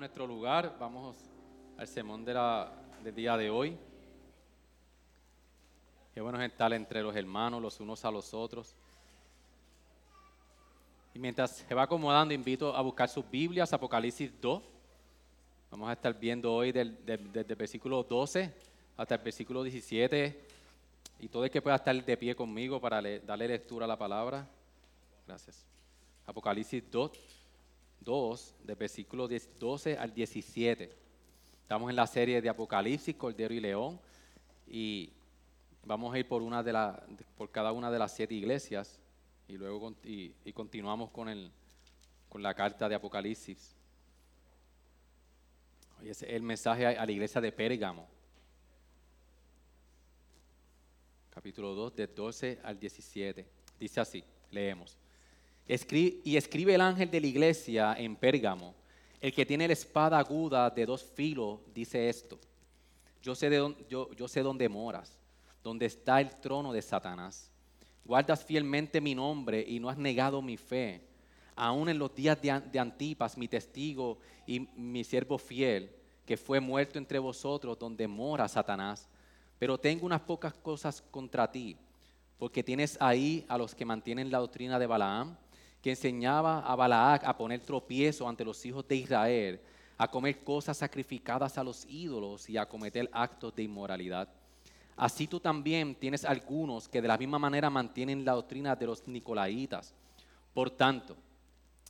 Nuestro lugar, vamos al sermón de la, del día de hoy. Qué bueno es estar entre los hermanos, los unos a los otros. Y mientras se va acomodando, invito a buscar sus Biblias, Apocalipsis 2. Vamos a estar viendo hoy del, del- desde el versículo 12 hasta el versículo 17. Y todo el que pueda estar de pie conmigo para le- darle lectura a la palabra. Gracias. Apocalipsis 2, 2, del versículo 10 12 al 17. Estamos en la serie de Apocalipsis, Cordero y León. Y vamos a ir por, una de la- por cada una de las siete iglesias. Y luego y, y continuamos con, el, con la carta de Apocalipsis. Hoy es el mensaje a, a la iglesia de Pérgamo. Capítulo 2, del 12 al 17. Dice así, leemos. Y escribe el ángel de la iglesia en Pérgamo, el que tiene la espada aguda de dos filos, dice esto. Yo sé, de dónde, dónde moras, donde está el trono de Satanás. Guardas fielmente mi nombre y no has negado mi fe. Aún en los días de, de Antipas, mi testigo y mi siervo fiel, que fue muerto entre vosotros, donde mora Satanás. Pero tengo unas pocas cosas contra ti, porque tienes ahí a los que mantienen la doctrina de Balaam, que enseñaba a Balaac a poner tropiezo ante los hijos de Israel, a comer cosas sacrificadas a los ídolos y a cometer actos de inmoralidad. Así tú también tienes algunos que de la misma manera mantienen la doctrina de los nicolaitas. Por tanto,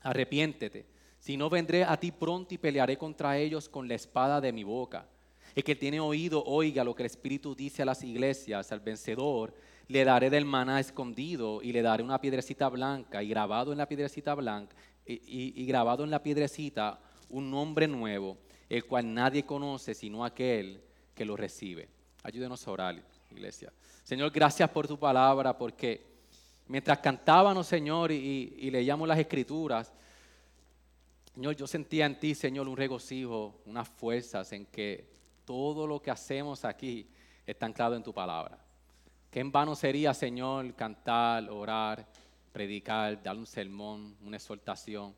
arrepiéntete, si no vendré a ti pronto y pelearé contra ellos con la espada de mi boca. El que tiene oído, oiga lo que el Espíritu dice a las iglesias, al vencedor, le daré del maná escondido y le daré una piedrecita blanca y grabado en la piedrecita blanca y, y- grabado en la piedrecita un nombre nuevo, el cual nadie conoce sino aquel que lo recibe. Ayúdenos a orar, iglesia. Señor, gracias por tu palabra, porque mientras cantábamos, Señor, y, y leíamos las escrituras, Señor, yo sentía en ti, Señor, un regocijo, unas fuerzas en que todo lo que hacemos aquí está anclado en tu palabra. Que en vano sería, Señor, cantar, orar, predicar, dar un sermón, una exhortación.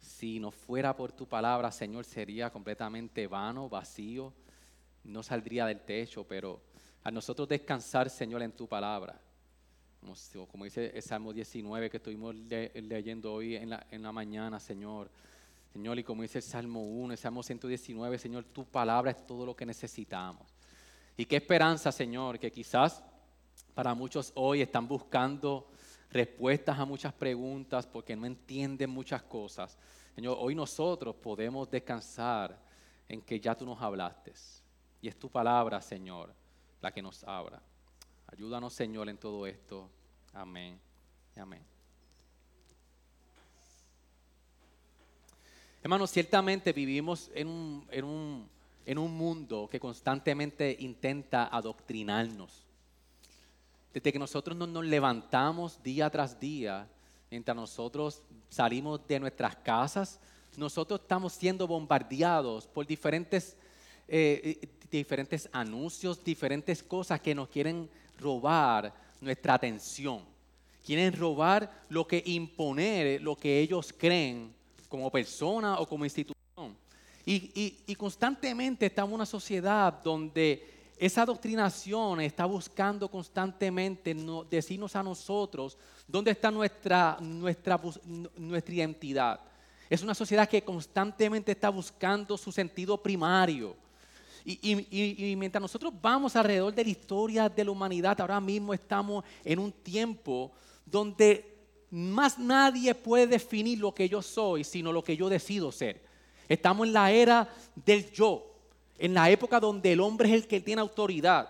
Si no fuera por tu palabra, Señor, sería completamente vano, vacío, no saldría del techo, pero a nosotros descansar, Señor, en tu palabra, como, dice el Salmo 19 que estuvimos le- leyendo hoy en la, en la mañana, Señor. Señor, y como dice el Salmo 1, el Salmo 119, Señor, tu palabra es todo lo que necesitamos. Y qué esperanza, Señor, que quizás para muchos hoy están buscando respuestas a muchas preguntas porque no entienden muchas cosas. Señor, hoy nosotros podemos descansar en que ya tú nos hablaste. Y es tu palabra, Señor, la que nos abra. Ayúdanos, Señor, en todo esto. Amén. Amén. Hermanos, ciertamente vivimos en un, en un- en un mundo que constantemente intenta adoctrinarnos. Desde que nosotros no nos levantamos día tras día, mientras nosotros salimos de nuestras casas, nosotros estamos siendo bombardeados por diferentes, eh, eh, diferentes anuncios, diferentes cosas que nos quieren robar nuestra atención. Quieren robar lo que imponer, lo que ellos creen como persona o como institución. Y, y- y constantemente estamos en una sociedad donde esa doctrinación está buscando constantemente no- decirnos a nosotros dónde está nuestra, nuestra, nuestra identidad. Es una sociedad que constantemente está buscando su sentido primario. Y- y- y mientras nosotros vamos alrededor de la historia de la humanidad, ahora mismo estamos en un tiempo donde más nadie puede definir lo que yo soy, sino lo que yo decido ser. Estamos en la era del yo, en la época donde el hombre es el que tiene autoridad.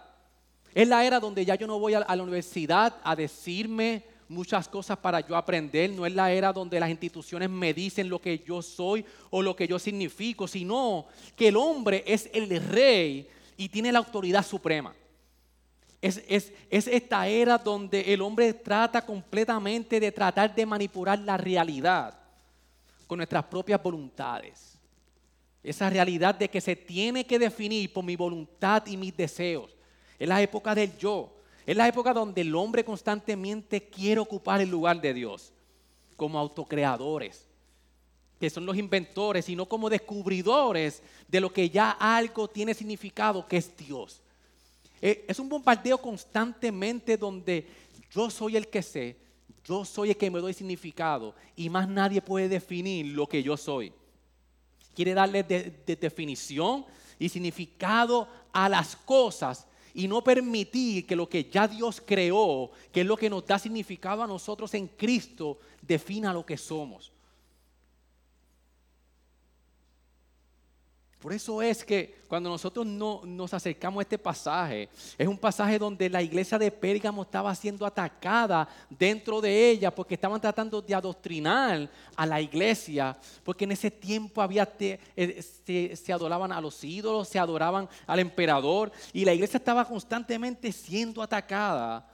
Es la era donde ya yo no voy a, la universidad a decirme muchas cosas para yo aprender, no es la era donde las instituciones me dicen lo que yo soy o lo que yo significo, sino que el hombre es el rey y tiene la autoridad suprema. Es, es, esta era donde el hombre trata completamente de tratar de manipular la realidad con nuestras propias voluntades. Esa realidad de que se tiene que definir por mi voluntad y mis deseos. Es la época del yo. Es la época donde el hombre constantemente quiere ocupar el lugar de Dios como autocreadores, que son los inventores, y no como descubridores de lo que ya algo tiene significado, que es Dios. Eh, es un bombardeo constantemente donde yo soy el que sé, yo soy el que me doy significado y más nadie puede definir lo que yo soy. Quiere darle de definición y significado a las cosas y no permitir que lo que ya Dios creó, que es lo que nos da significado a nosotros en Cristo, defina lo que somos. Por eso es que cuando nosotros no, nos acercamos a este pasaje, es un pasaje donde la iglesia de Pérgamo estaba siendo atacada dentro de ella porque estaban tratando de adoctrinar a la iglesia, porque en ese tiempo había eh, se, se adoraban a los ídolos, se adoraban al emperador y la iglesia estaba constantemente siendo atacada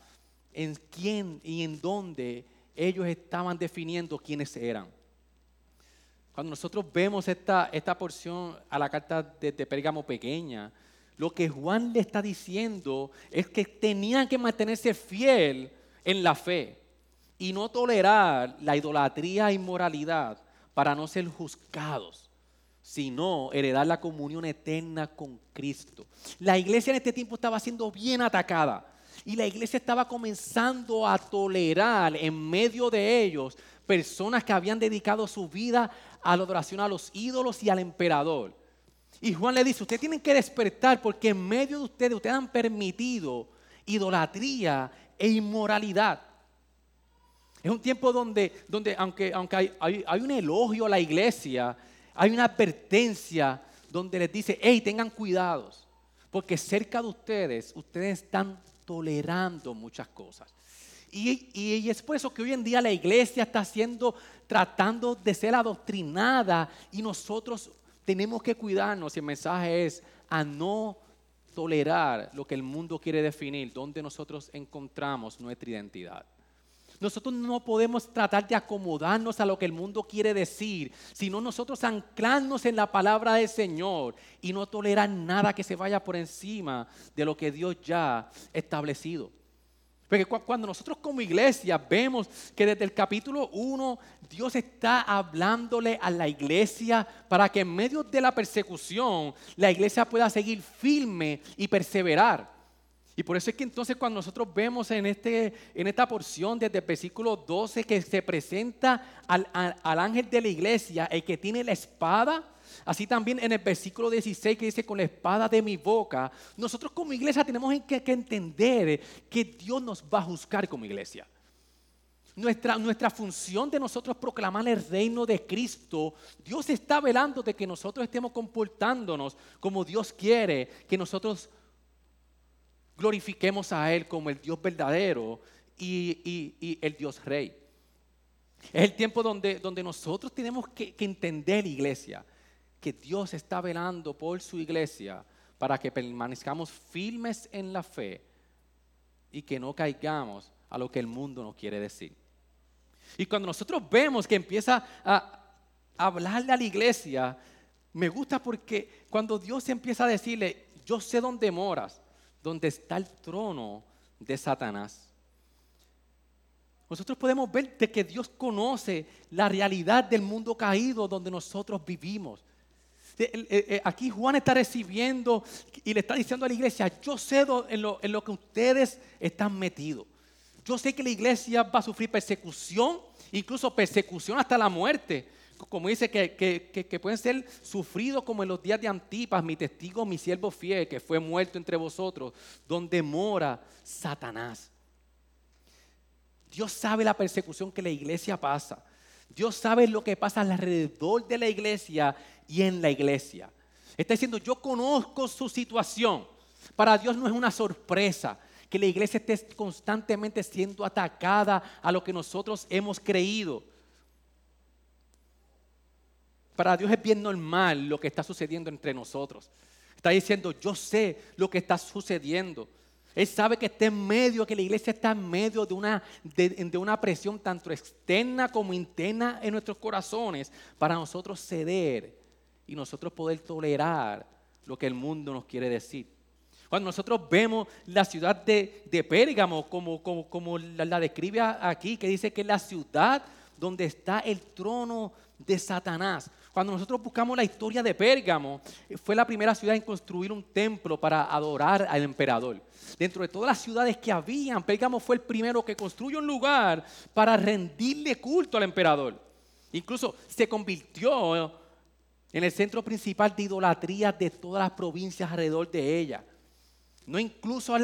en quién y en dónde ellos estaban definiendo quiénes eran. Cuando nosotros vemos esta, esta porción a la carta de, de Pérgamo pequeña, lo que Juan le está diciendo es que tenían que mantenerse fiel en la fe y no tolerar la idolatría e inmoralidad para no ser juzgados, sino heredar la comunión eterna con Cristo. La iglesia en este tiempo estaba siendo bien atacada y la iglesia estaba comenzando a tolerar en medio de ellos personas que habían dedicado su vida a la adoración a los ídolos y al emperador. Y Juan le dice, ustedes tienen que despertar porque en medio de ustedes ustedes han permitido idolatría e inmoralidad. Es un tiempo donde, donde aunque, aunque hay, hay, un elogio a la iglesia, hay una advertencia donde les dice, hey, tengan cuidados, porque cerca de ustedes, ustedes están tolerando muchas cosas. Y, es por eso que hoy en día la iglesia está haciendo tratando de ser adoctrinada y nosotros tenemos que cuidarnos. Y el mensaje es a no tolerar lo que el mundo quiere definir, donde nosotros encontramos nuestra identidad. Nosotros no podemos tratar de acomodarnos a lo que el mundo quiere decir, sino nosotros anclarnos en la palabra del Señor y no tolerar nada que se vaya por encima de lo que Dios ya ha establecido. Porque cuando nosotros como iglesia vemos que desde el capítulo 1 Dios está hablándole a la iglesia para que en medio de la persecución la iglesia pueda seguir firme y perseverar. Y por eso es que entonces cuando nosotros vemos en, este, en esta porción desde el versículo 12 que se presenta al, al ángel de la iglesia, el que tiene la espada, Así también en el versículo 16 que dice, con la espada de mi boca, nosotros como iglesia tenemos que, entender que Dios nos va a juzgar como iglesia. Nuestra, nuestra, función de nosotros proclamar el reino de Cristo, Dios está velando de que nosotros estemos comportándonos como Dios quiere, que nosotros glorifiquemos a Él como el Dios verdadero y, el Dios rey. Es el tiempo donde, donde nosotros tenemos que, que entender, iglesia, que Dios está velando por su iglesia para que permanezcamos firmes en la fe y que no caigamos a lo que el mundo nos quiere decir. Y cuando nosotros vemos que empieza a hablarle a la iglesia, me gusta porque cuando Dios empieza a decirle, yo sé dónde moras, dónde está el trono de Satanás. Nosotros podemos ver de que Dios conoce la realidad del mundo caído donde nosotros vivimos. Eh, eh, aquí Juan está recibiendo y le está diciendo a la iglesia, yo sé en lo, en lo que ustedes están metidos. Yo sé que la iglesia va a sufrir persecución, incluso persecución hasta la muerte. Como dice que, pueden ser sufridos como en los días de Antipas, mi testigo, mi siervo fiel, que fue muerto entre vosotros, donde mora Satanás. Dios sabe la persecución que la iglesia pasa. Dios sabe lo que pasa alrededor de la iglesia y en la iglesia. Está diciendo, yo conozco su situación. Para Dios no es una sorpresa que la iglesia esté constantemente siendo atacada a lo que nosotros hemos creído. Para Dios es bien normal lo que está sucediendo entre nosotros. Está diciendo, yo sé lo que está sucediendo. Él sabe que está en medio, que la iglesia está en medio de una, de, una presión tanto externa como interna en nuestros corazones para nosotros ceder y nosotros poder tolerar lo que el mundo nos quiere decir. Cuando nosotros vemos la ciudad de, de Pérgamo, como, como, como la, la, describe aquí, que dice que es la ciudad donde está el trono de Satanás. Cuando nosotros buscamos la historia de Pérgamo, fue la primera ciudad en construir un templo para adorar al emperador. Dentro de todas las ciudades que habían, Pérgamo fue el primero que construyó un lugar para rendirle culto al emperador. Incluso se convirtió en el centro principal de idolatría de todas las provincias alrededor de ella. No incluso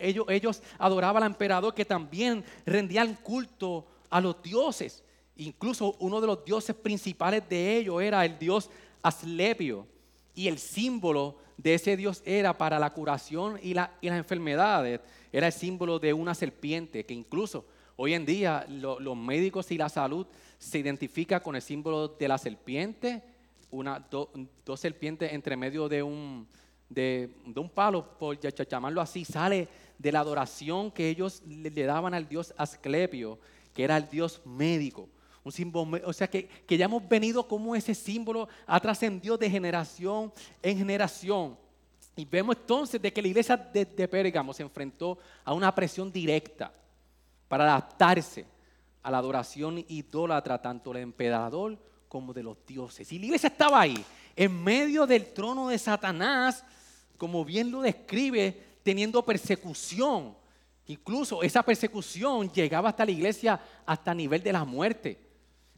ellos, ellos adoraban al emperador que también rendían culto a los dioses. Incluso uno de los dioses principales de ellos era el dios Aslepio. Y el símbolo de ese dios era para la curación y, las enfermedades. Era el símbolo de una serpiente, que incluso hoy en día los médicos y la salud se identifica con el símbolo de la serpiente, una, dos serpientes entre medio de un, de, un palo, por llamarlo así, sale de la adoración que ellos le, le daban al dios Asclepio, que era el dios médico. Un símbolo, o sea que, ya hemos venido como ese símbolo ha trascendido de generación en generación. Y vemos entonces de que la iglesia de, de Pérgamo se enfrentó a una presión directa para adaptarse a la adoración idólatra tanto del emperador como de los dioses. Y la iglesia estaba ahí, en medio del trono de Satanás, como bien lo describe, teniendo persecución. Incluso esa persecución llegaba hasta la iglesia hasta nivel de la muerte.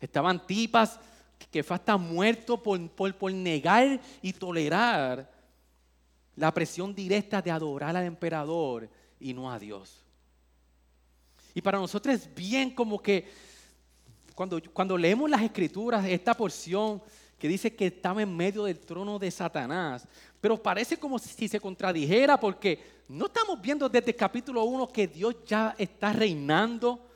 Estaban tipas que fue hasta muerto por, por, negar y tolerar la presión directa de adorar al emperador y no a Dios. Y para nosotros es bien como que cuando, cuando leemos las escrituras, esta porción que dice que estaba en medio del trono de Satanás, pero parece como si se contradijera porque no estamos viendo desde el capítulo 1 que Dios ya está reinando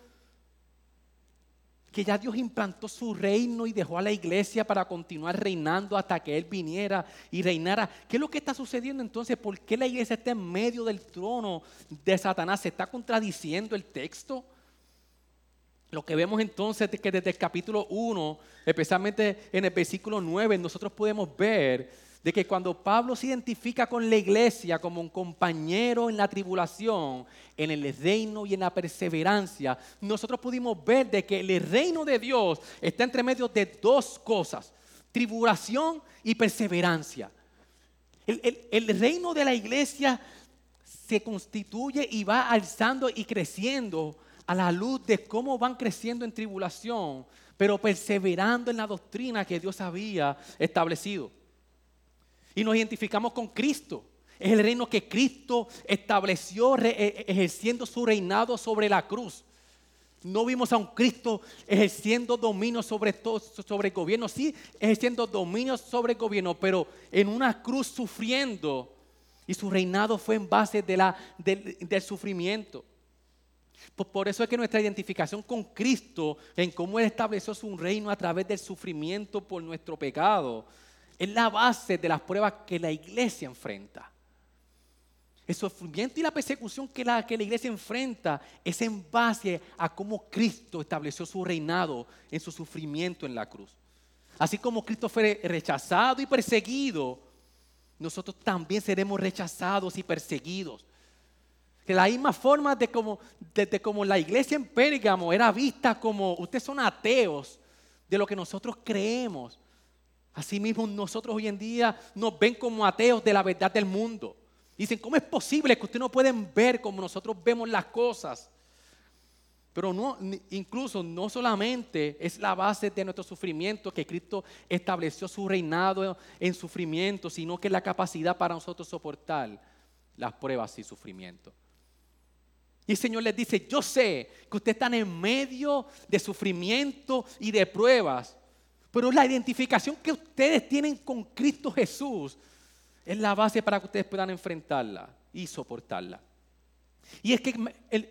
que ya Dios implantó su reino y dejó a la iglesia para continuar reinando hasta que Él viniera y reinara. ¿Qué es lo que está sucediendo entonces? ¿Por qué la iglesia está en medio del trono de Satanás? ¿Se está contradiciendo el texto? Lo que vemos entonces es que desde el capítulo 1, especialmente en el versículo 9, nosotros podemos ver de que cuando Pablo se identifica con la iglesia como un compañero en la tribulación, en el reino y en la perseverancia, nosotros pudimos ver de que el reino de Dios está entre medio de dos cosas, tribulación y perseverancia. El, el reino de la iglesia se constituye y va alzando y creciendo a la luz de cómo van creciendo en tribulación, pero perseverando en la doctrina que Dios había establecido y nos identificamos con Cristo. Es el reino que Cristo estableció e, ejerciendo su reinado sobre la cruz. No vimos a un Cristo ejerciendo dominio sobre, todo, sobre el gobierno, sí, ejerciendo dominio sobre el gobierno, pero en una cruz sufriendo. Y su reinado fue en base de la, del sufrimiento. Por eso es que nuestra identificación con Cristo, en cómo Él estableció su reino a través del sufrimiento por nuestro pecado, es la base de las pruebas que la iglesia enfrenta. El sufrimiento y la persecución que la, que la iglesia enfrenta es en base a cómo Cristo estableció su reinado en su sufrimiento en la cruz. Así como Cristo fue rechazado y perseguido, nosotros también seremos rechazados y perseguidos. De la misma forma de como, de como la iglesia en Pérgamo era vista como ustedes son ateos de lo que nosotros creemos. Asimismo, nosotros hoy en día nos ven como ateos de la verdad del mundo. Dicen, ¿cómo es posible que ustedes no pueden ver como nosotros vemos las cosas? Pero no, incluso no solamente es la base de nuestro sufrimiento que Cristo estableció su reinado en sufrimiento, sino que es la capacidad para nosotros soportar las pruebas y sufrimiento. Y el Señor les dice, yo sé que ustedes están en medio de sufrimiento y de pruebas, pero la identificación que ustedes tienen con Cristo Jesús es la base para que ustedes puedan enfrentarla y soportarla. Y es que,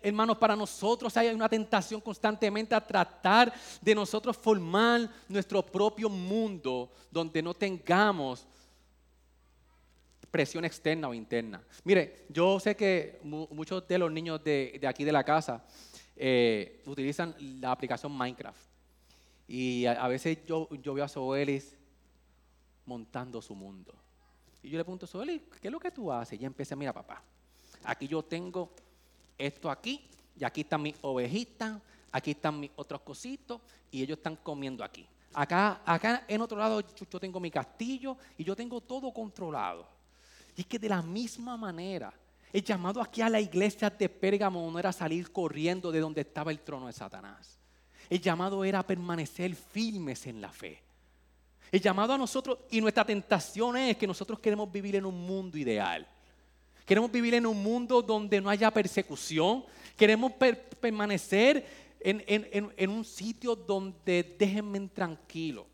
hermanos, para nosotros hay una tentación constantemente a tratar de nosotros formar nuestro propio mundo donde no tengamos presión externa o interna. Mire, yo sé que muchos de los niños de, aquí de la casa eh, utilizan la aplicación Minecraft. Y a, veces yo, yo, veo a Soelis montando su mundo. Y yo le pregunto, Soelis, ¿qué es lo que tú haces? Y empecé, mira papá, aquí yo tengo esto aquí, y aquí están mis ovejitas, aquí están mis otros cositos, y ellos están comiendo aquí. Acá, acá en otro lado yo tengo mi castillo y yo tengo todo controlado. Y es que de la misma manera, el llamado aquí a la iglesia de Pérgamo no era salir corriendo de donde estaba el trono de Satanás. El llamado era permanecer firmes en la fe. El llamado a nosotros y nuestra tentación es que nosotros queremos vivir en un mundo ideal. Queremos vivir en un mundo donde no haya persecución. Queremos permanecer en, un sitio donde déjenme tranquilo.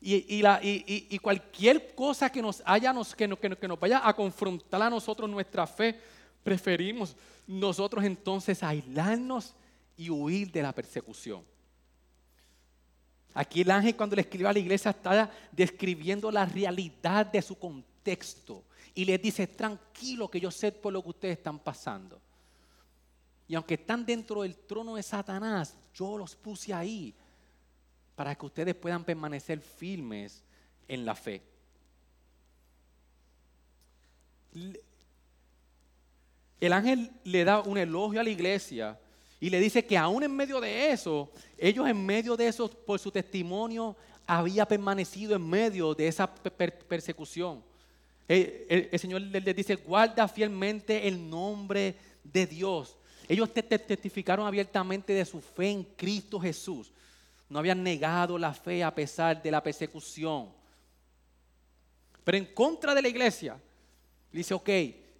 Y, cualquier cosa que nos, haya, que, nos, vaya a confrontar a nosotros nuestra fe, preferimos nosotros entonces aislarnos y huir de la persecución. Aquí el ángel cuando le escribe a la iglesia está describiendo la realidad de su contexto y les dice, tranquilo que yo sé por lo que ustedes están pasando. Y aunque están dentro del trono de Satanás, yo los puse ahí para que ustedes puedan permanecer firmes en la fe. El ángel le da un elogio a la iglesia y le dice que aún en medio de eso, ellos en medio de eso, por su testimonio, había permanecido en medio de esa persecución. El, Señor les dice, guarda fielmente el nombre de Dios. Ellos testificaron abiertamente de su fe en Cristo Jesús no habían negado la fe a pesar de la persecución. Pero en contra de la iglesia, dice, ok,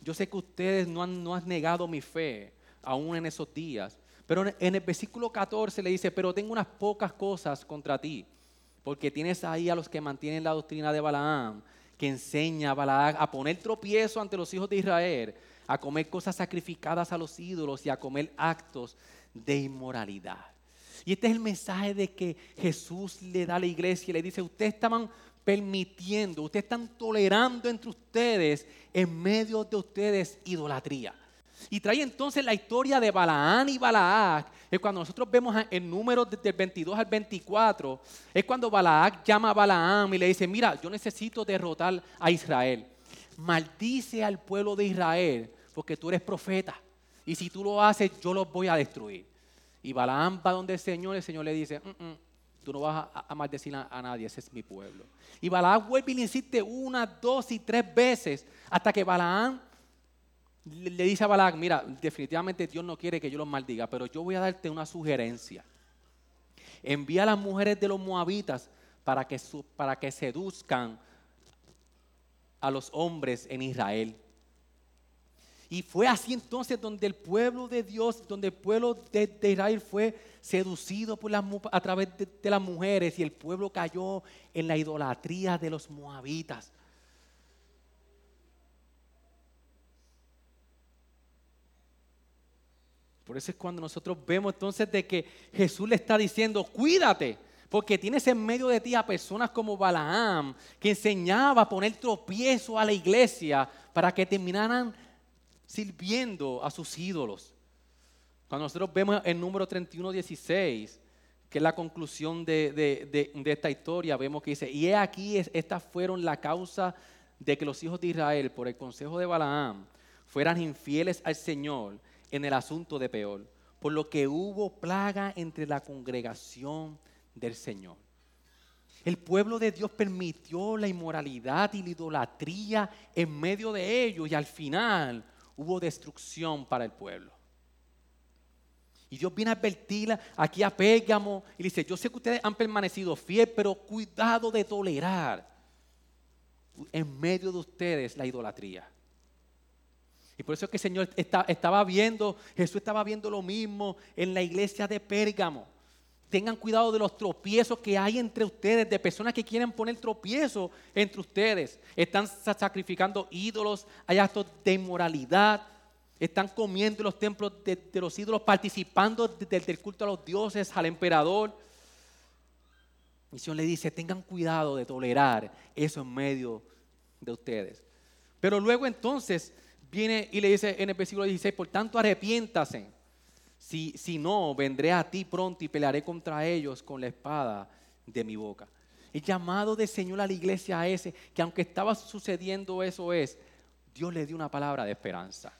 yo sé que ustedes no han, no han negado mi fe aún en esos días. Pero en el versículo 14 le dice, pero tengo unas pocas cosas contra ti, porque tienes ahí a los que mantienen la doctrina de Balaam, que enseña a Balaam a poner tropiezo ante los hijos de Israel, a comer cosas sacrificadas a los ídolos y a comer actos de inmoralidad. Y este es el mensaje de que Jesús le da a la iglesia y le dice, ustedes estaban permitiendo, ustedes están tolerando entre ustedes, en medio de ustedes, idolatría. Y trae entonces la historia de Balaán y Balaac. Es cuando nosotros vemos el número del 22 al 24. Es cuando Balaac llama a Balaam y le dice, mira, yo necesito derrotar a Israel. Maldice al pueblo de Israel porque tú eres profeta. Y si tú lo haces, yo los voy a destruir. Y Balaam va donde el Señor, el Señor le dice, mm, mm, tú no vas a, maldecir a, nadie, ese es mi pueblo. Y Balaam vuelve y le insiste una, dos y tres veces hasta que Balaam le, dice a Balaam, mira, definitivamente Dios no quiere que yo los maldiga, pero yo voy a darte una sugerencia. Envía a las mujeres de los moabitas para que, para que seduzcan a los hombres en Israel. Y fue así entonces donde el pueblo de Dios, donde el pueblo de, Israel fue seducido por a través de, de, las mujeres y el pueblo cayó en la idolatría de los moabitas. Por eso es cuando nosotros vemos entonces de que Jesús le está diciendo, cuídate, porque tienes en medio de ti a personas como Balaam, que enseñaba a poner tropiezo a la iglesia para que terminaran sirviendo a sus ídolos. Cuando nosotros vemos el número 31, 16, que es la conclusión de, esta historia, vemos que dice, y he aquí, estas fueron la causa de que los hijos de Israel, por el consejo de Balaam, fueran infieles al Señor en el asunto de Peor, por lo que hubo plaga entre la congregación del Señor. El pueblo de Dios permitió la inmoralidad y la idolatría en medio de ellos y al final hubo destrucción para el pueblo. Y Dios viene a advertirla aquí a Pérgamo y dice, yo sé que ustedes han permanecido fieles, pero cuidado de tolerar en medio de ustedes la idolatría. Y por eso es que el Señor estaba viendo, Jesús estaba viendo lo mismo en la iglesia de Pérgamo. Tengan cuidado de los tropiezos que hay entre ustedes, de personas que quieren poner tropiezo entre ustedes. Están sacrificando ídolos, hay actos de inmoralidad. Están comiendo en los templos de, los ídolos, participando del culto a los dioses, al emperador. El Señor le dice, tengan cuidado de tolerar eso en medio de ustedes. Pero luego entonces viene y le dice en el versículo 16, por tanto arrepiéntase. Si, si no, vendré a ti pronto y pelearé contra ellos con la espada de mi boca. El llamado del Señor a la iglesia ese, que aunque estaba sucediendo eso es, Dios le dio una palabra de esperanza.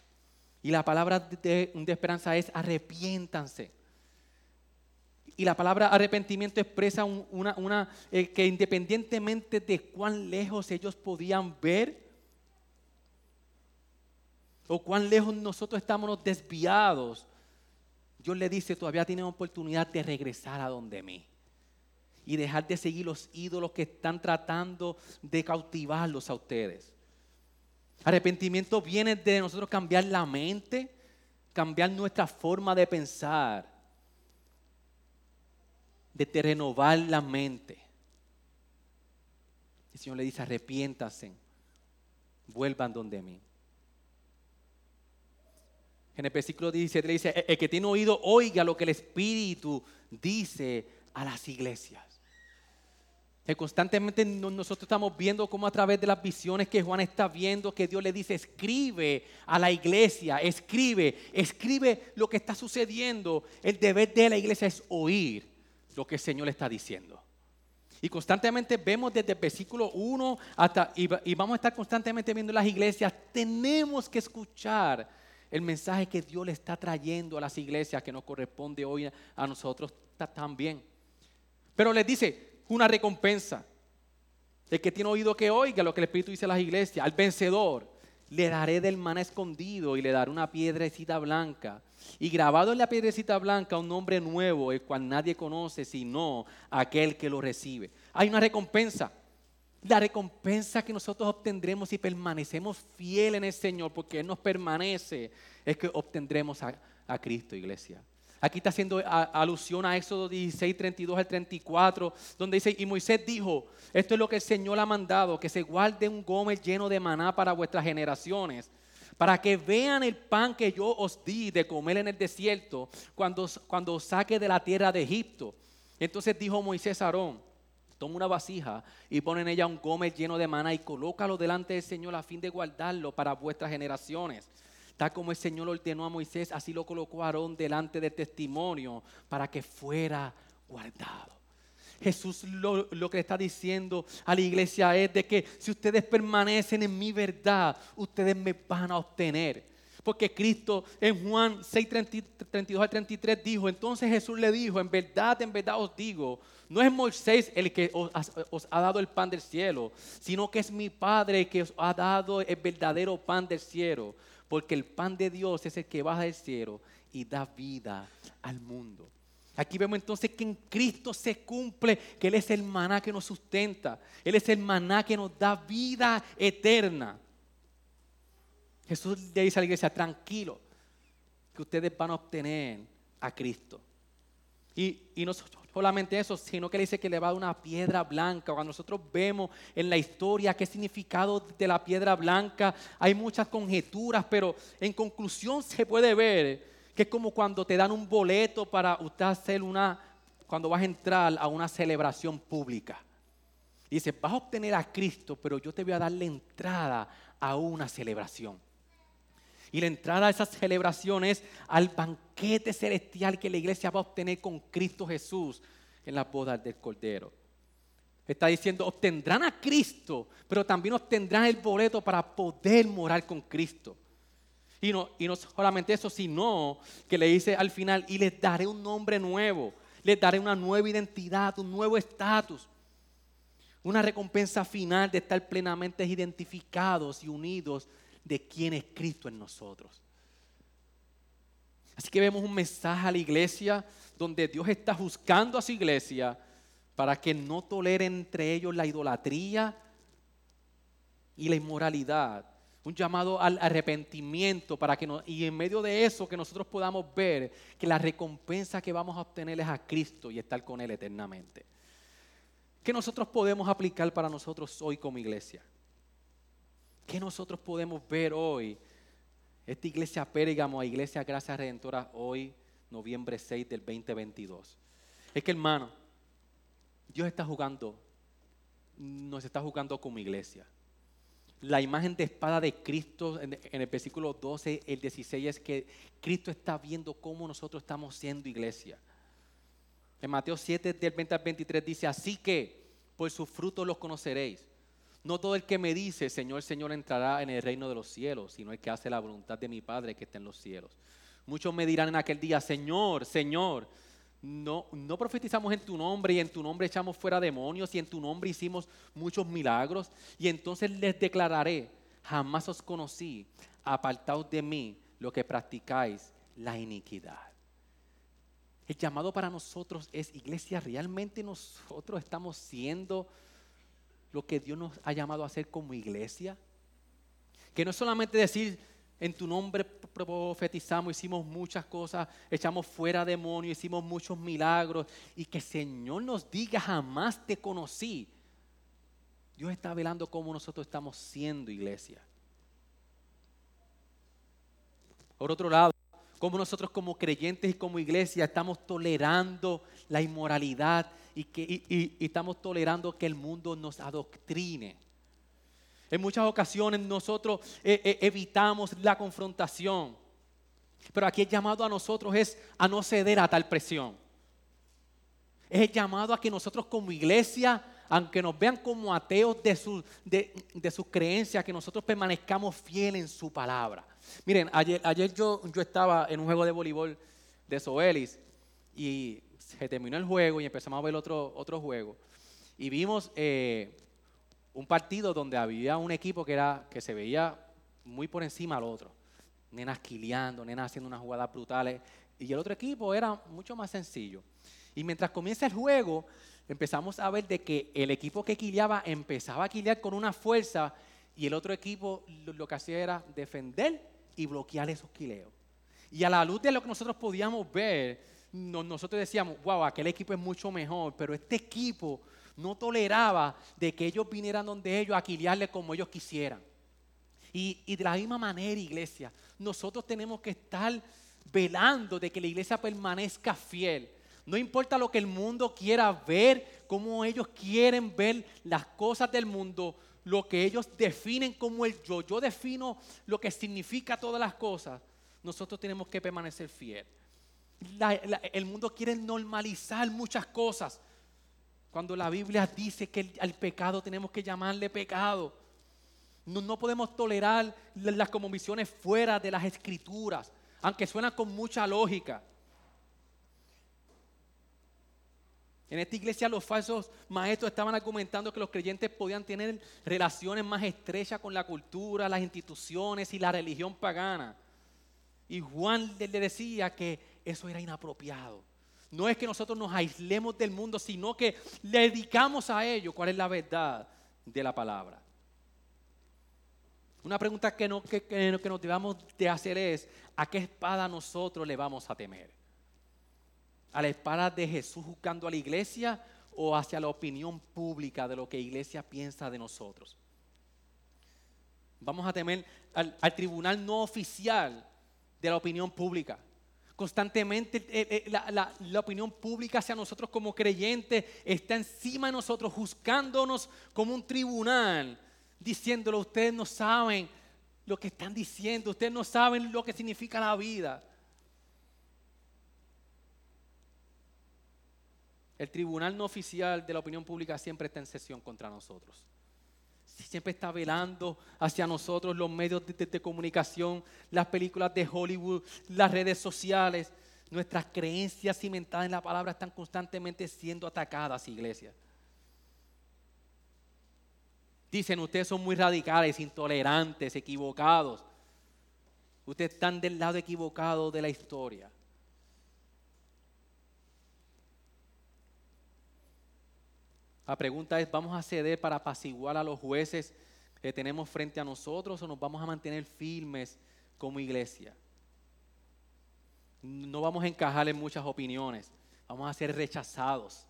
Y la palabra de, esperanza es arrepiéntanse. Y la palabra arrepentimiento expresa una, una eh, que independientemente de cuán lejos ellos podían ver, o cuán lejos nosotros estamos desviados, Dios le dice, todavía tienen oportunidad de regresar a donde mí. Y dejar de seguir los ídolos que están tratando de cautivarlos a ustedes. Arrepentimiento viene de nosotros cambiar la mente, cambiar nuestra forma de pensar, de renovar la mente. El Señor le dice, arrepiéntase, vuelvan donde mí. En el versículo 17 le dice, el que tiene oído, oiga lo que el Espíritu dice a las iglesias. Constantemente nosotros estamos viendo cómo a través de las visiones que Juan está viendo, que Dios le dice, escribe a la iglesia, escribe, escribe lo que está sucediendo. El deber de la iglesia es oír lo que el Señor está diciendo. Y constantemente vemos desde el versículo 1 hasta, y, y vamos a estar constantemente viendo las iglesias, tenemos que escuchar el mensaje que Dios le está trayendo a las iglesias que nos corresponde hoy a nosotros también. Pero les dice, una recompensa. El que tiene oído que oiga lo que el Espíritu dice a las iglesias. Al vencedor le daré del maná escondido y le daré una piedrecita blanca. Y grabado en la piedrecita blanca un nombre nuevo, el cual nadie conoce sino aquel que lo recibe. Hay una recompensa. La recompensa que nosotros obtendremos si permanecemos fieles en el Señor, porque Él nos permanece, es que obtendremos a, a Cristo, iglesia. Aquí está haciendo alusión a Éxodo 16, 32 al 34, donde dice, y Moisés dijo, esto es lo que el Señor ha mandado, que se guarde un gómez lleno de maná para vuestras generaciones, para que vean el pan que yo os di de comer en el desierto cuando, cuando os saque de la tierra de Egipto. Entonces dijo Moisés a Aarón, toma una vasija y pon en ella un gómez lleno de maná y colócalo delante del Señor a fin de guardarlo para vuestras generaciones. Tal como el Señor ordenó a Moisés, así lo colocó Aarón delante del testimonio para que fuera guardado. Jesús lo, lo, que está diciendo a la iglesia es de que si ustedes permanecen en mi verdad, ustedes me van a obtener. Porque Cristo en Juan 6, 32 al 33 dijo, entonces Jesús le dijo, en verdad, en verdad os digo, no es Moisés el que os, os ha dado el pan del cielo, sino que es mi Padre que os ha dado el verdadero pan del cielo porque el pan de Dios es el que baja del cielo y da vida al mundo. Aquí vemos entonces que en Cristo se cumple que Él es el maná que nos sustenta. Él es el maná que nos da vida eterna. Jesús le dice a la iglesia, tranquilo, que ustedes van a obtener a Cristo. Y, y nosotros solamente eso, sino que le dice que le va a dar una piedra blanca. Cuando nosotros vemos en la historia qué significado de la piedra blanca, hay muchas conjeturas, pero en conclusión se puede ver que es como cuando te dan un boleto para usted hacer una, cuando vas a entrar a una celebración pública. dice, vas a obtener a Cristo, pero yo te voy a dar la entrada a una celebración. Y la entrada a esa celebración es al banquete celestial que la iglesia va a obtener con Cristo Jesús en las bodas del Cordero. Está diciendo, obtendrán a Cristo, pero también obtendrán el boleto para poder morar con Cristo. Y no, y no solamente eso, sino que le dice al final, y les daré un nombre nuevo, les daré una nueva identidad, un nuevo estatus, una recompensa final de estar plenamente identificados y unidos de quién es Cristo en nosotros. Así que vemos un mensaje a la iglesia donde Dios está juzgando a su iglesia para que no tolere entre ellos la idolatría y la inmoralidad. Un llamado al arrepentimiento para que y en medio de eso que nosotros podamos ver que la recompensa que vamos a obtener es a Cristo y estar con Él eternamente. ¿Qué nosotros podemos aplicar para nosotros hoy como iglesia? ¿Qué nosotros podemos ver hoy esta iglesia Pérgamo, iglesia Gracia Redentora, hoy, noviembre 6 del 2022. Es que hermano, Dios está jugando, nos está jugando como iglesia. La imagen de espada de Cristo en, el versículo 12, el 16 es que Cristo está viendo cómo nosotros estamos siendo iglesia. En Mateo 7, del 20 al 23 dice, así que por sus frutos los conoceréis. No todo el que me dice, Señor, Señor, entrará en el reino de los cielos, sino el que hace la voluntad de mi Padre que está en los cielos. Muchos me dirán en aquel día, Señor, Señor, no, no profetizamos en tu nombre y en tu nombre echamos fuera demonios y en tu nombre hicimos muchos milagros. Y entonces les declararé, jamás os conocí, apartaos de mí lo que practicáis la iniquidad. El llamado para nosotros es, iglesia, realmente nosotros estamos siendo lo que Dios nos ha llamado a hacer como iglesia. Que no es solamente decir, en tu nombre profetizamos, hicimos muchas cosas, echamos fuera demonios, hicimos muchos milagros. Y que Señor nos diga, jamás te conocí. Dios está velando cómo nosotros estamos siendo iglesia. Por otro lado, cómo nosotros como creyentes y como iglesia estamos tolerando la inmoralidad y, que, estamos tolerando que el mundo nos adoctrine. En muchas ocasiones nosotros eh, eh, evitamos la confrontación, pero aquí el llamado a nosotros es a no ceder a tal presión. Es el llamado a que nosotros como iglesia, aunque nos vean como ateos de, su, de, de sus creencias, que nosotros permanezcamos fieles en su palabra. Miren, ayer, ayer yo, yo estaba en un juego de voleibol de Soelis y se terminó el juego y empezamos a ver otro, otro juego. Y vimos eh, un partido donde había un equipo que, era, que se veía muy por encima al otro. Nenas quileando, nenas haciendo unas jugadas brutales. Y el otro equipo era mucho más sencillo. Y mientras comienza el juego, empezamos a ver de que el equipo que quileaba empezaba a quilear con una fuerza y el otro equipo lo, que hacía era defender y bloquear esos quileos. Y a la luz de lo que nosotros podíamos ver, nosotros decíamos, wow, aquel equipo es mucho mejor, pero este equipo no toleraba de que ellos vinieran donde ellos a quilearle como ellos quisieran. Y, y de la misma manera, iglesia, nosotros tenemos que estar velando de que la iglesia permanezca fiel. No importa lo que el mundo quiera ver, cómo ellos quieren ver las cosas del mundo, lo que ellos definen como el yo. Yo defino lo que significa todas las cosas. Nosotros tenemos que permanecer fiel. el mundo quiere normalizar muchas cosas. Cuando la Biblia dice que al pecado tenemos que llamarle pecado. No, no podemos tolerar las convicciones fuera de las escrituras, aunque suenan con mucha lógica. En esta iglesia los falsos maestros estaban argumentando que los creyentes podían tener relaciones más estrechas con la cultura, las instituciones y la religión pagana. Y Juan le decía que eso era inapropiado. No es que nosotros nos aislemos del mundo, sino que le dedicamos a ello cuál es la verdad de la palabra. Una pregunta que, no, que, que nos debamos de hacer es, ¿a qué espada nosotros le vamos a temer? A la espada de Jesús juzgando a la iglesia o hacia la opinión pública de lo que la iglesia piensa de nosotros. Vamos a temer al, tribunal no oficial de la opinión pública. Constantemente eh, eh, la, la, opinión pública hacia nosotros como creyentes está encima de nosotros, juzgándonos como un tribunal, diciéndolo, ustedes no saben lo que están diciendo, ustedes no saben lo que significa la vida. El tribunal no oficial de la opinión pública siempre está en sesión contra nosotros. Siempre está velando hacia nosotros los medios de, comunicación, las películas de Hollywood, las redes sociales. Nuestras creencias cimentadas en la palabra están constantemente siendo atacadas, iglesia. Dicen, ustedes son muy radicales, intolerantes, equivocados. Ustedes están del lado equivocado de la historia. La pregunta es, ¿vamos a ceder para apaciguar a los jueces que tenemos frente a nosotros o nos vamos a mantener firmes como iglesia? No vamos a encajar en muchas opiniones, vamos a ser rechazados.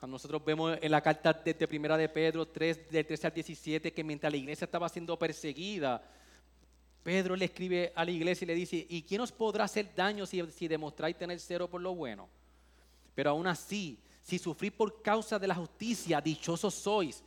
Cuando nosotros vemos en la carta de, primera de Pedro 3, del 13 al 17, que mientras la iglesia estaba siendo perseguida, Pedro le escribe a la iglesia y le dice, ¿y quién os podrá hacer daño si, si demostráis tener cero por lo bueno? Pero aún así, si sufrís por causa de la justicia, dichosos sois.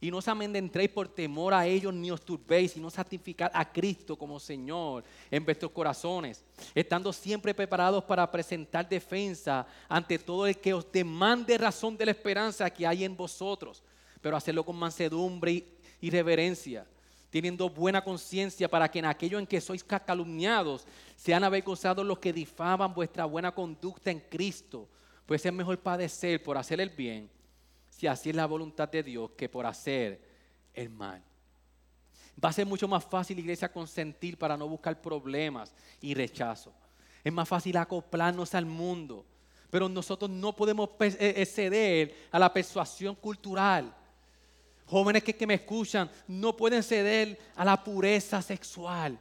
Y no os amedrentéis por temor a ellos, ni os turbéis, sino santificad a Cristo como Señor en vuestros corazones, estando siempre preparados para presentar defensa ante todo el que os demande razón de la esperanza que hay en vosotros, pero hacerlo con mansedumbre y, y reverencia teniendo buena conciencia para que en aquello en que sois calumniados sean avergonzados los que difaman vuestra buena conducta en Cristo. Pues es mejor padecer por hacer el bien, si así es la voluntad de Dios, que por hacer el mal. Va a ser mucho más fácil, iglesia, consentir para no buscar problemas y rechazo. Es más fácil acoplarnos al mundo, pero nosotros no podemos eh, eh, ceder a la persuasión cultural Jóvenes que, me escuchan no pueden ceder a la pureza sexual.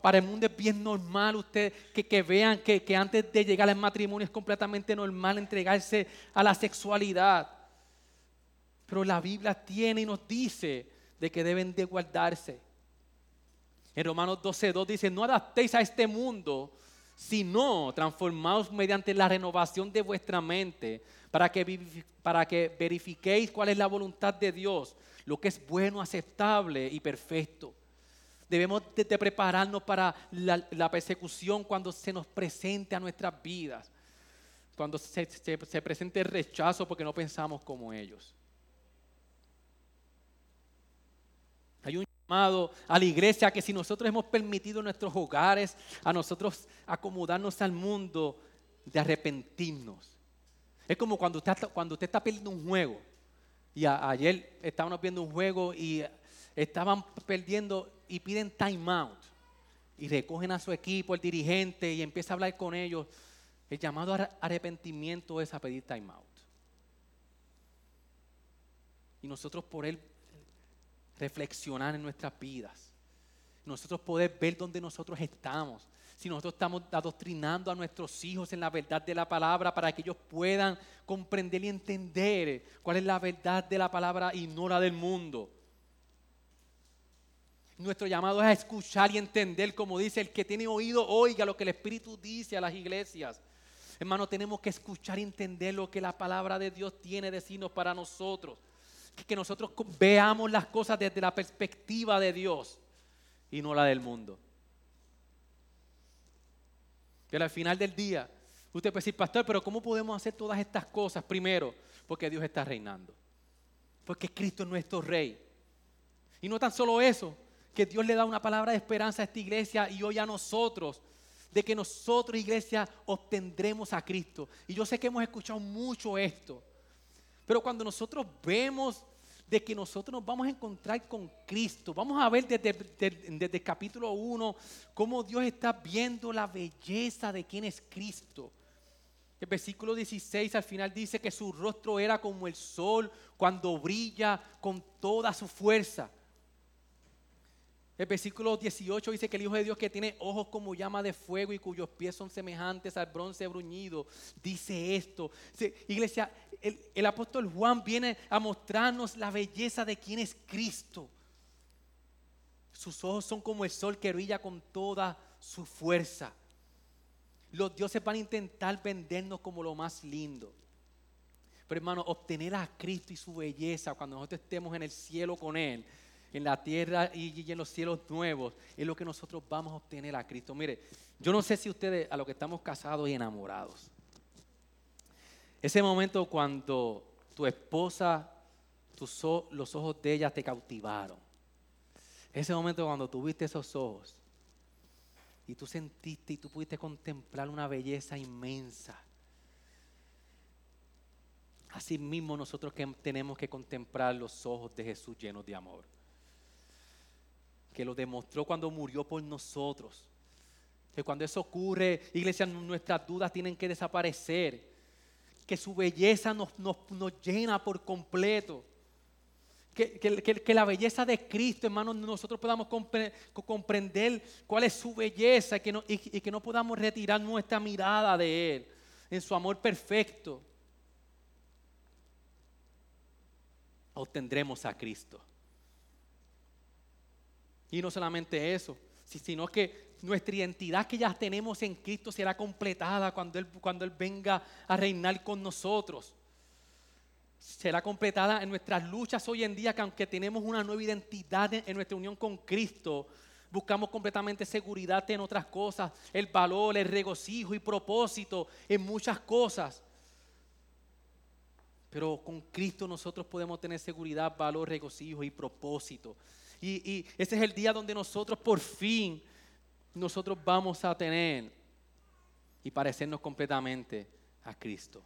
Para el mundo es bien normal usted que, vean que, antes de llegar al matrimonio es completamente normal entregarse a la sexualidad. Pero la Biblia tiene y nos dice de que deben de guardarse. En Romanos 12.2 dice, no adaptéis a este mundo, sino transformaos mediante la renovación de vuestra mente para que verifiquéis cuál es la voluntad de Dios, lo que es bueno, aceptable y perfecto. Debemos de, prepararnos para la, persecución cuando se nos presente a nuestras vidas, cuando se, se presente el rechazo porque no pensamos como ellos. Hay un llamado a la iglesia que si nosotros hemos permitido en nuestros hogares a nosotros acomodarnos al mundo, de arrepentirnos es como cuando usted, cuando usted está perdiendo un juego. Y ayer estábamos viendo un juego y estaban perdiendo y piden time out. Y recogen a su equipo, el dirigente, y empieza a hablar con ellos. El llamado arrepentimiento es a pedir time out. Y nosotros por él reflexionar en nuestras vidas. Nosotros poder ver dónde nosotros estamos si nosotros estamos adoctrinando a nuestros hijos en la verdad de la palabra para que ellos puedan comprender y entender cuál es la verdad de la palabra y no la del mundo. Nuestro llamado es a escuchar y entender, como dice el que tiene oído, oiga lo que el Espíritu dice a las iglesias. Hermano, tenemos que escuchar y entender lo que la palabra de Dios tiene decirnos para nosotros. Que nosotros veamos las cosas desde la perspectiva de Dios y no la del mundo. Pero al final del día, usted puede decir, pastor, pero ¿cómo podemos hacer todas estas cosas? Primero, porque Dios está reinando. Porque Cristo es nuestro rey. Y no tan solo eso, que Dios le da una palabra de esperanza a esta iglesia y hoy a nosotros, de que nosotros, iglesia, obtendremos a Cristo. Y yo sé que hemos escuchado mucho esto, pero cuando nosotros vemos de que nosotros nos vamos a encontrar con Cristo. Vamos a ver desde, el capítulo 1 cómo Dios está viendo la belleza de quién es Cristo. El versículo 16 al final dice que su rostro era como el sol cuando brilla con toda su fuerza. El versículo 18 dice que el Hijo de Dios que tiene ojos como llama de fuego y cuyos pies son semejantes al bronce bruñido, dice esto. Iglesia, el, apóstol Juan viene a mostrarnos la belleza de quién es Cristo. Sus ojos son como el sol que brilla con toda su fuerza. Los dioses van a intentar vendernos como lo más lindo. Pero hermano, obtener a Cristo y su belleza cuando nosotros estemos en el cielo con Él en la tierra y, en los cielos nuevos, es lo que nosotros vamos a obtener a Cristo. Mire, yo no sé si ustedes, a los que estamos casados y enamorados, ese momento cuando tu esposa, los ojos de ella te cautivaron, ese momento cuando tuviste esos ojos y tú sentiste y tú pudiste contemplar una belleza inmensa. Así mismo nosotros que tenemos que contemplar los ojos de Jesús llenos de amor que lo demostró cuando murió por nosotros. Que cuando eso ocurre, iglesia, nuestras dudas tienen que desaparecer. Que su belleza nos, llena por completo. Que, la belleza de Cristo, hermanos, nosotros podamos comprender cuál es su belleza que y que no podamos retirar nuestra mirada de Él en su amor perfecto. Obtendremos a Cristo. Y no solamente eso, sino que nuestra identidad que ya tenemos en Cristo será completada cuando Él, cuando Él venga a reinar con nosotros. Será completada en nuestras luchas hoy en día, que aunque tenemos una nueva identidad en nuestra unión con Cristo, buscamos completamente seguridad en otras cosas, el valor, el regocijo y propósito en muchas cosas. Pero con Cristo nosotros podemos tener seguridad, valor, regocijo y propósito. Y, y, ese es el día donde nosotros por fin, nosotros vamos a tener y parecernos completamente a Cristo.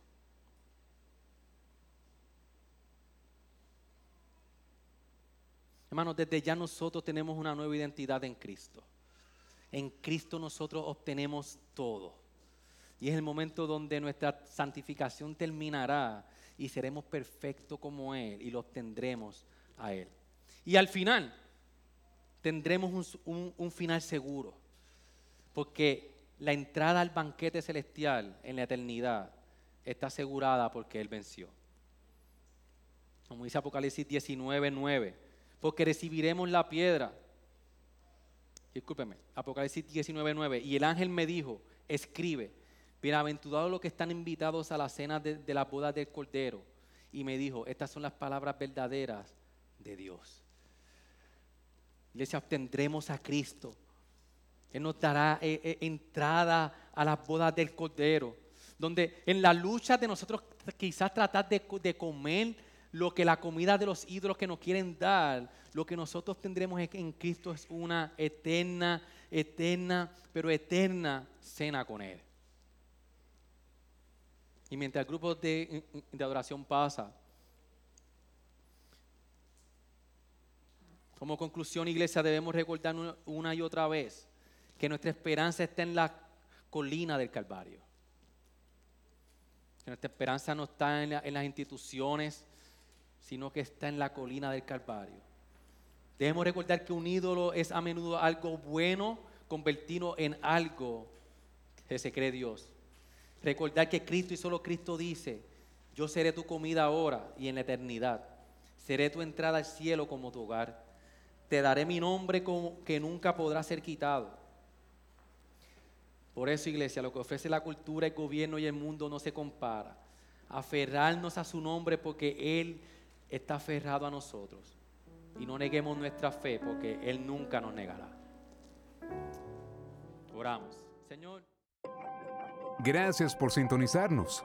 Hermanos, desde ya nosotros tenemos una nueva identidad en Cristo. En Cristo nosotros obtenemos todo. Y es el momento donde nuestra santificación terminará y seremos perfectos como Él y lo obtendremos a Él. Y al final tendremos un, final seguro, porque la entrada al banquete celestial en la eternidad está asegurada porque Él venció. Como dice Apocalipsis 19, 9 porque recibiremos la piedra. Discúlpeme, Apocalipsis 19, Y el ángel me dijo, escribe, bienaventurados los que están invitados a la cena de, de la boda del Cordero. Y me dijo, estas son las palabras verdaderas de Dios. Iglesia, obtendremos a Cristo. Él nos dará eh, eh, entrada a las bodas del Cordero. Donde en la lucha de nosotros quizás tratar de, comer lo que la comida de los ídolos que nos quieren dar, lo que nosotros tendremos en Cristo es una eterna, eterna, pero eterna cena con Él. Y mientras el grupo de adoración pasa, como conclusión, iglesia, debemos recordar una y otra vez que nuestra esperanza está en la colina del Calvario. Que nuestra esperanza no está en, en las instituciones, sino que está en la colina del Calvario. Debemos recordar que un ídolo es a menudo algo bueno convertido en algo que se cree Dios. Recordar que Cristo y solo Cristo dice, yo seré tu comida ahora y en la eternidad. Seré tu entrada al cielo como tu hogar. Te daré mi nombre como que nunca podrá ser quitado. Por eso, iglesia, lo que ofrece la cultura, el gobierno y el mundo no se compara. Aferrarnos a su nombre porque Él está aferrado a nosotros. Y no neguemos nuestra fe porque Él nunca nos negará. Oramos. Señor. Gracias por sintonizarnos.